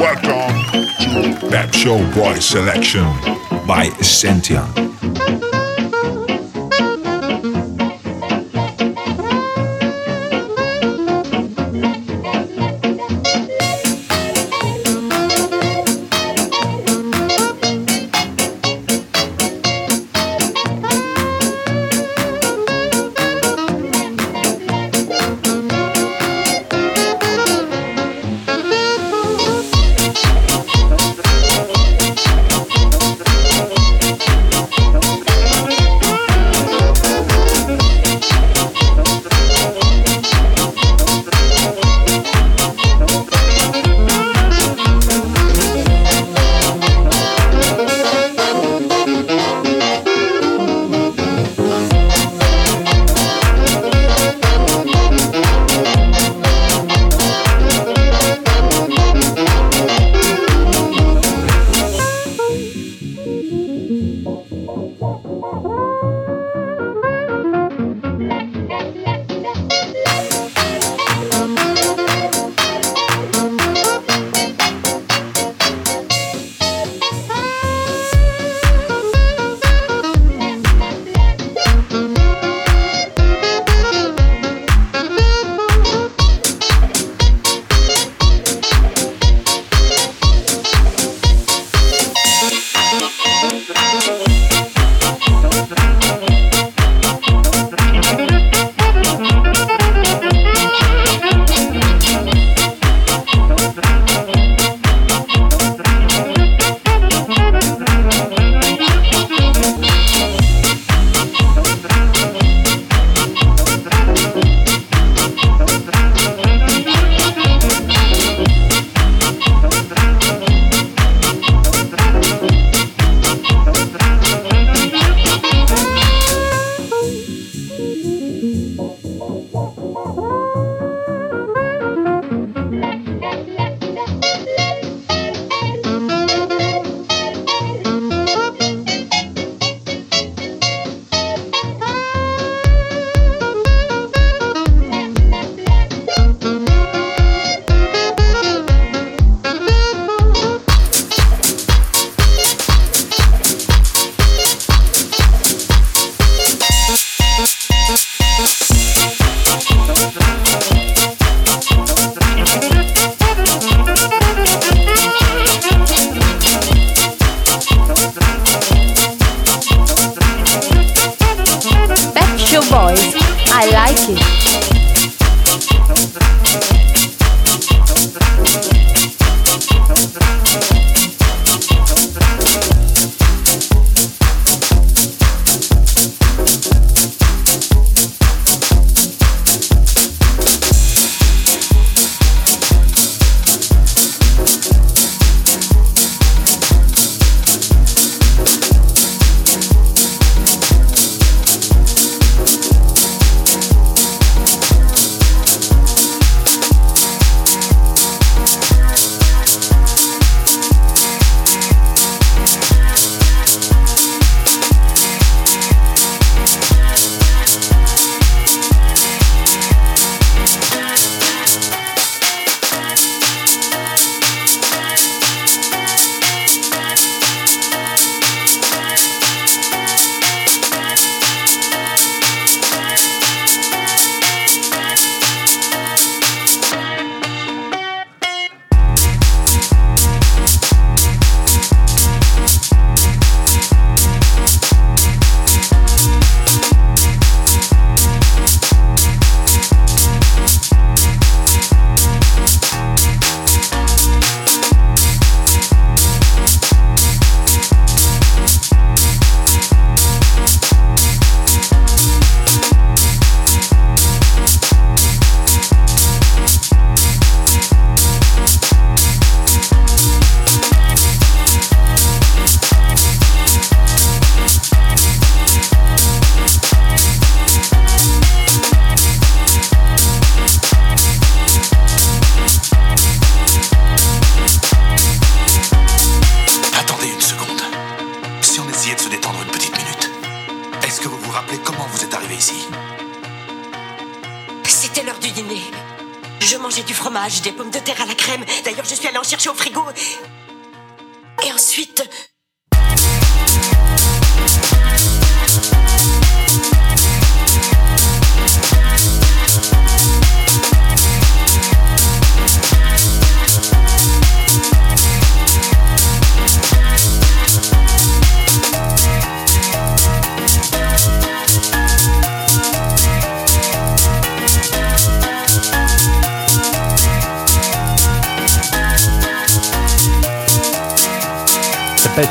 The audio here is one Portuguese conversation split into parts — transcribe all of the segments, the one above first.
Welcome to Pep Show Boy Selection by Sentia.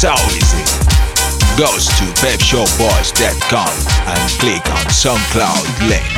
So easy. goes to pepshopboys.com and click on SoundCloud link.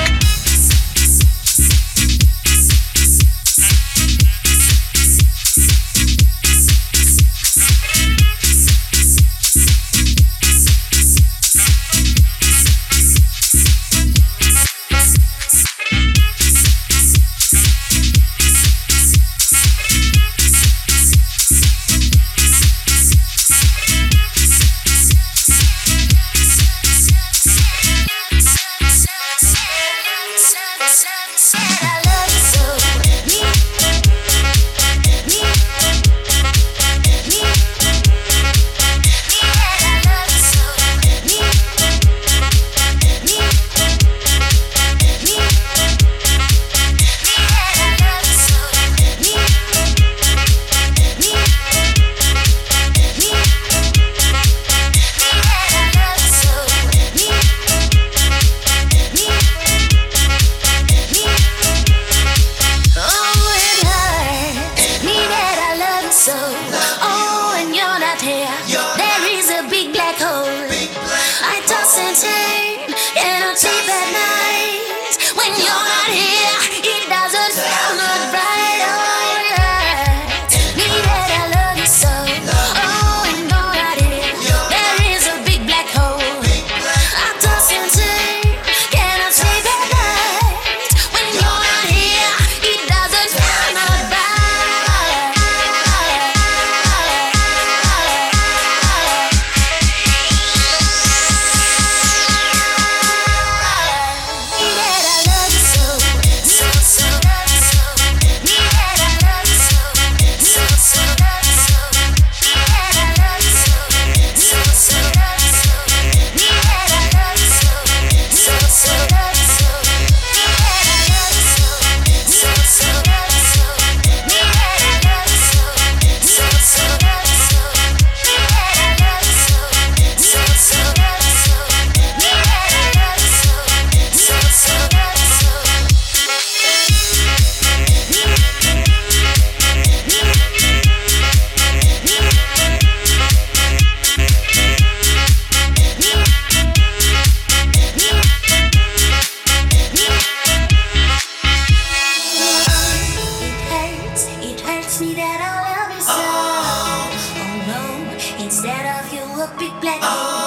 black. Oh.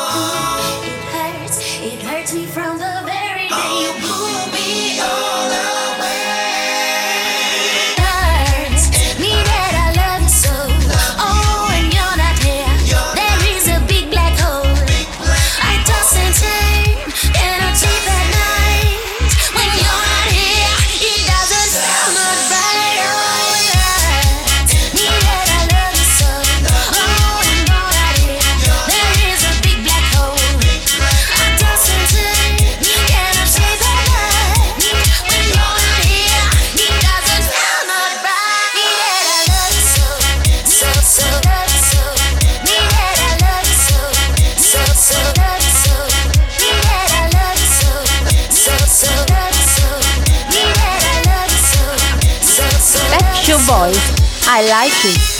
I like it.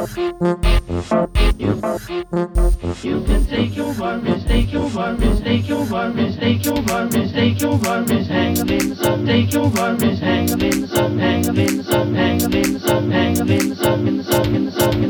You can take your worries, take your worries, take your worries, take your worries, take your worries, hang them in the sun, take your worries, hang them in the sun, hang them in the sun, hang in the sun, hang in the sun, in the sun, in the sun, in the sun.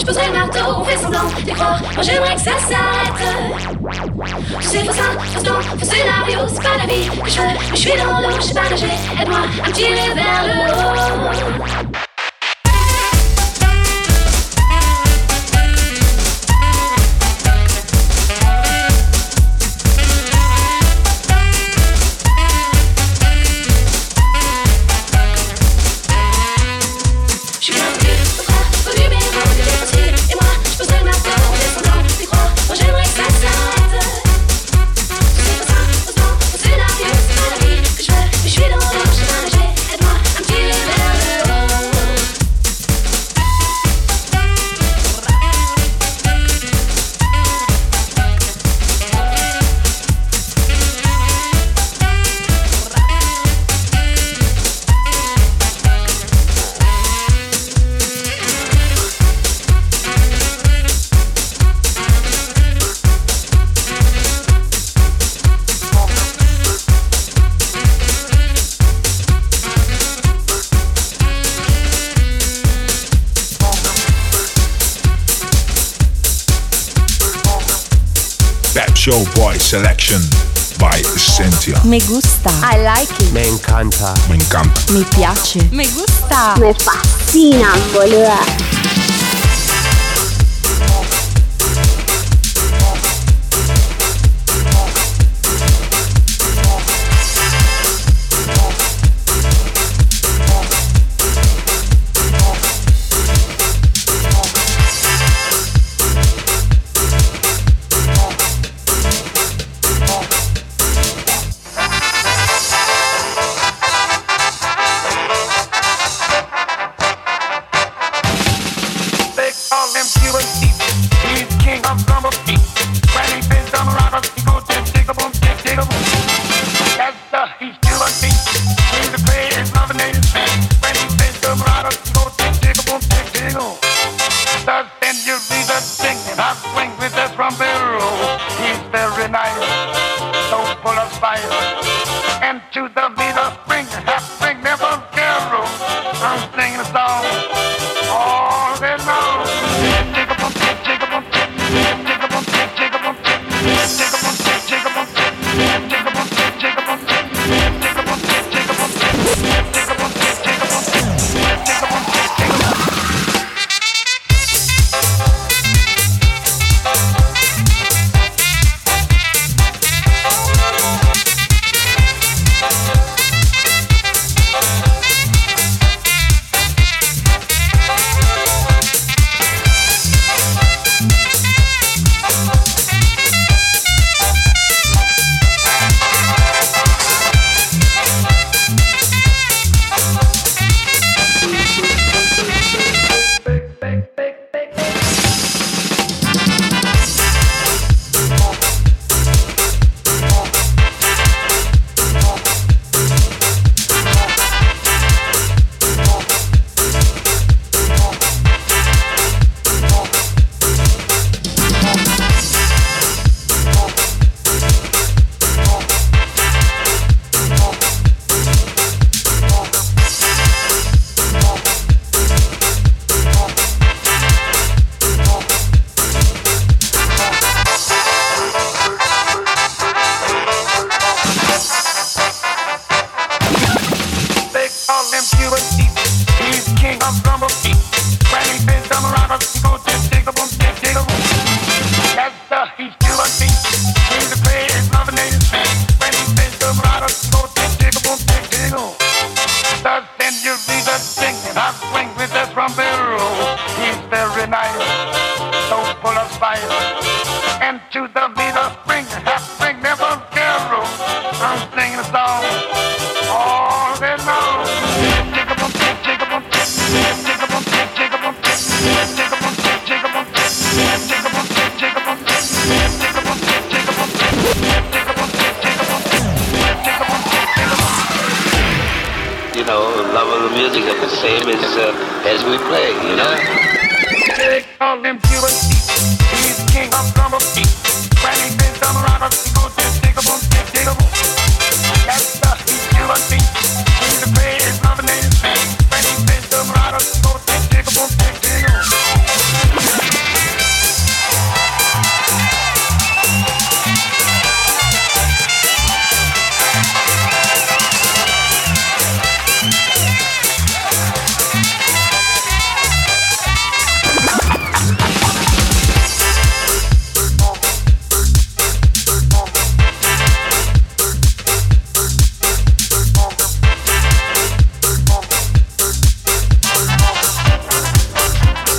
Je poserai le marteau, on fait semblant d'y croire. Moi j'aimerais que ça s'arrête. C'est faux ça, faux temps, faux scénario, c'est pas la vie que je veux. Mais je suis dans l'eau, je sais pas nager. Aide-moi à me tirer vers le haut. Me gusta. I like it. Me encanta. Me encanta. Mi piace. Me gusta. Me fascina, boluda.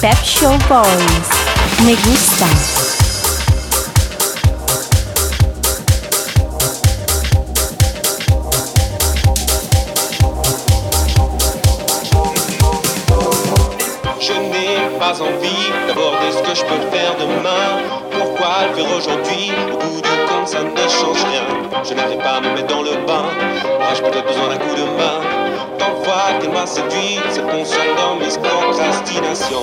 Show Boys. Me gusta. Je n'ai pas envie d'aborder ce que je peux faire demain. Pourquoi le faire aujourd'hui? Au bout du compte, ça ne change rien. Je n'arrive pas à me mettre dans le bain. Aurais-je peut-être besoin d'un coup de main pas séduit, c'est qu'on s'endormisse procrastination.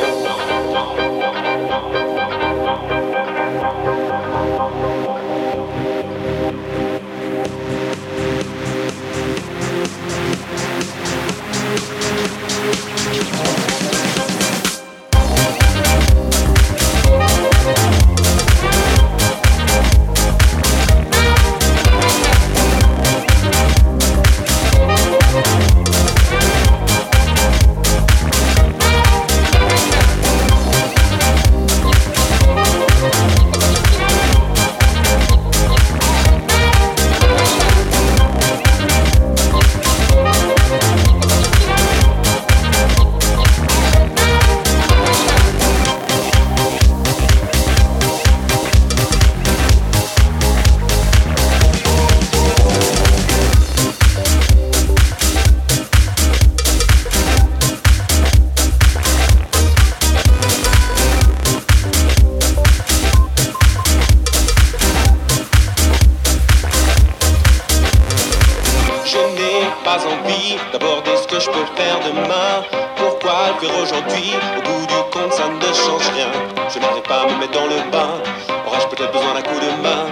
Pas me mettre dans le bain. Aurais-je peut-être besoin d'un coup de main?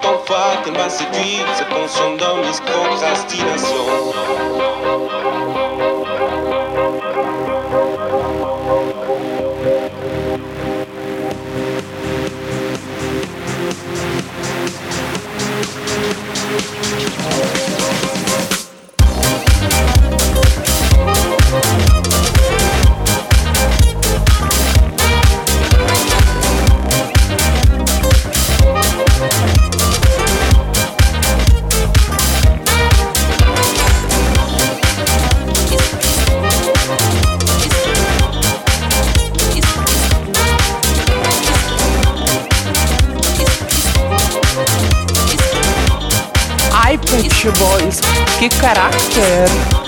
Tant fois qu'elle m'a séduit, c'est conscient dans mes que caráter!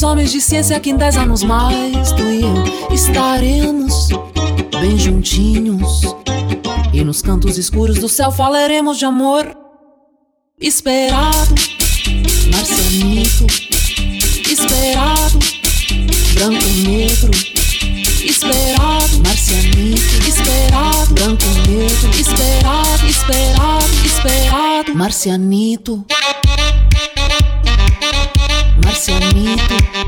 Os homens de ciência que em dez anos mais tu e eu estaremos bem juntinhos. E nos cantos escuros do céu falaremos de amor. Esperado, marcianito. Esperado, branco negro. Esperado, marcianito. Esperado, branco negro. Esperado, esperado, esperado, marcianito. sonido.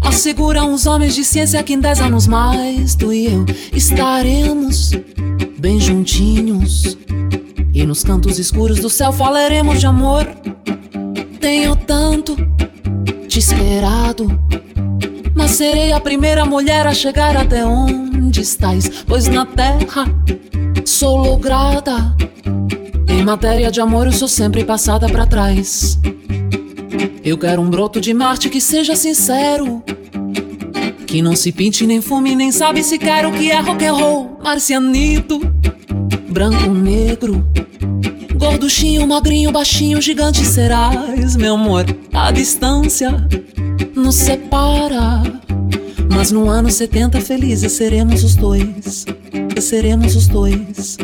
Assegura uns homens de ciência que em dez anos mais tu e eu estaremos bem juntinhos. E nos cantos escuros do céu falaremos de amor. Tenho tanto te esperado, mas serei a primeira mulher a chegar até onde estás, pois na terra sou lograda. Em matéria de amor, eu sou sempre passada para trás. Eu quero um broto de Marte que seja sincero. Que não se pinte nem fume, nem sabe se quer o que é rock and roll. Marcianito, branco, negro, gorduchinho, magrinho, baixinho, gigante serás, meu amor. A distância nos separa, mas no ano 70 felizes seremos os dois. Seremos os dois.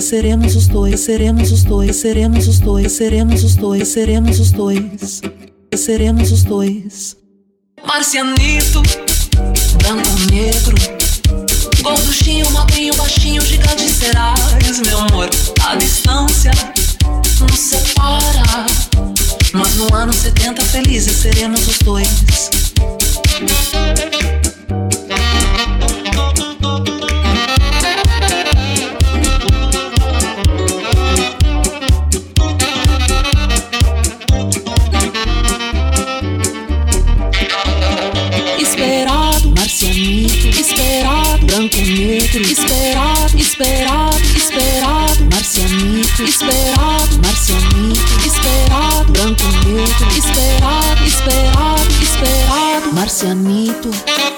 Seremos os dois, seremos os dois, seremos os dois, seremos os dois, seremos os dois. Seremos os dois. Marcianito branco, negro, gorduchinho, magrinho, baixinho, gigante serás, meu amor. A distância nos separa, mas no ano 70 felizes seremos os dois. Esperado,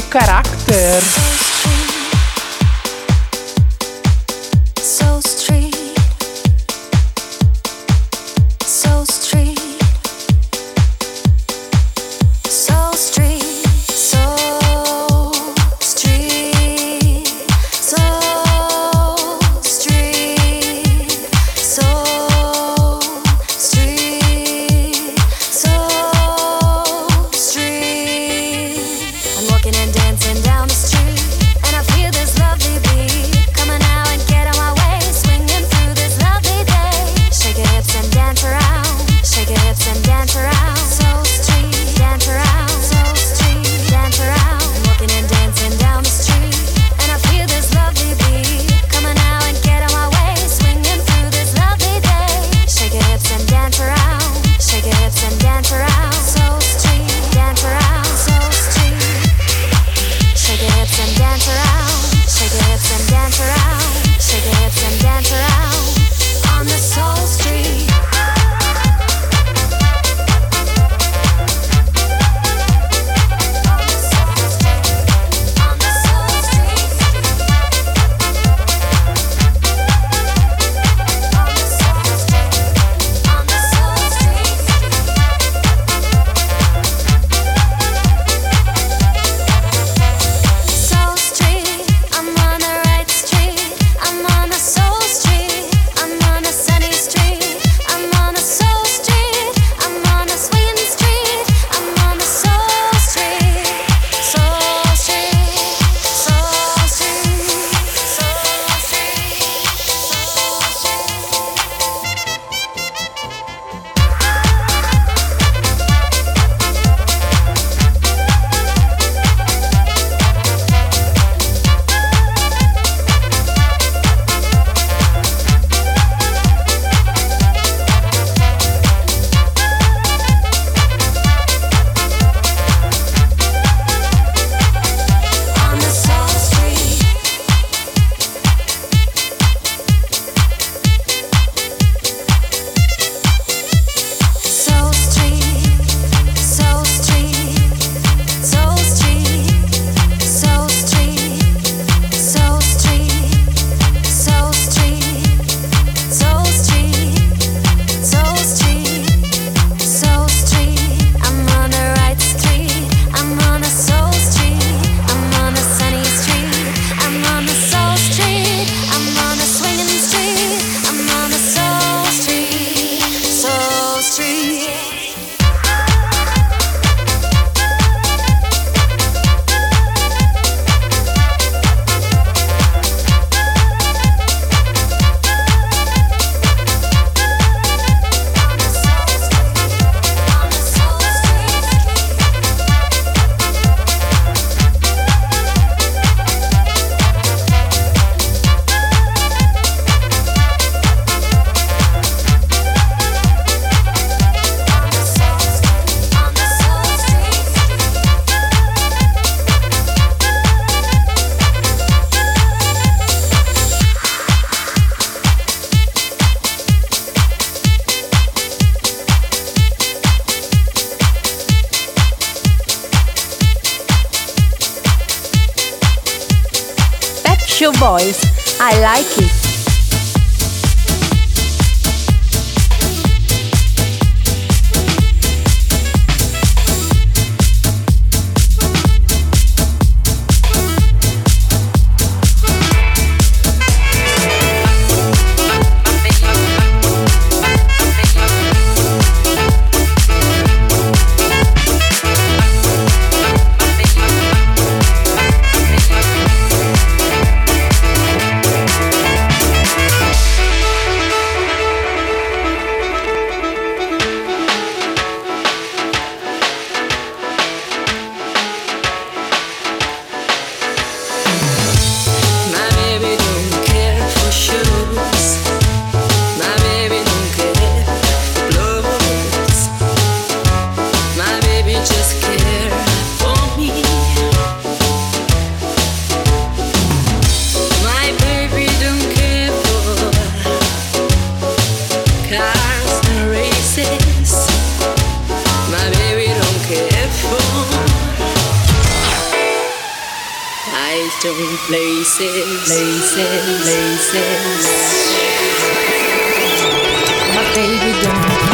Que caráter! to places, places, places. My baby, don't.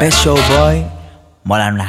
Special Boy. Một làm là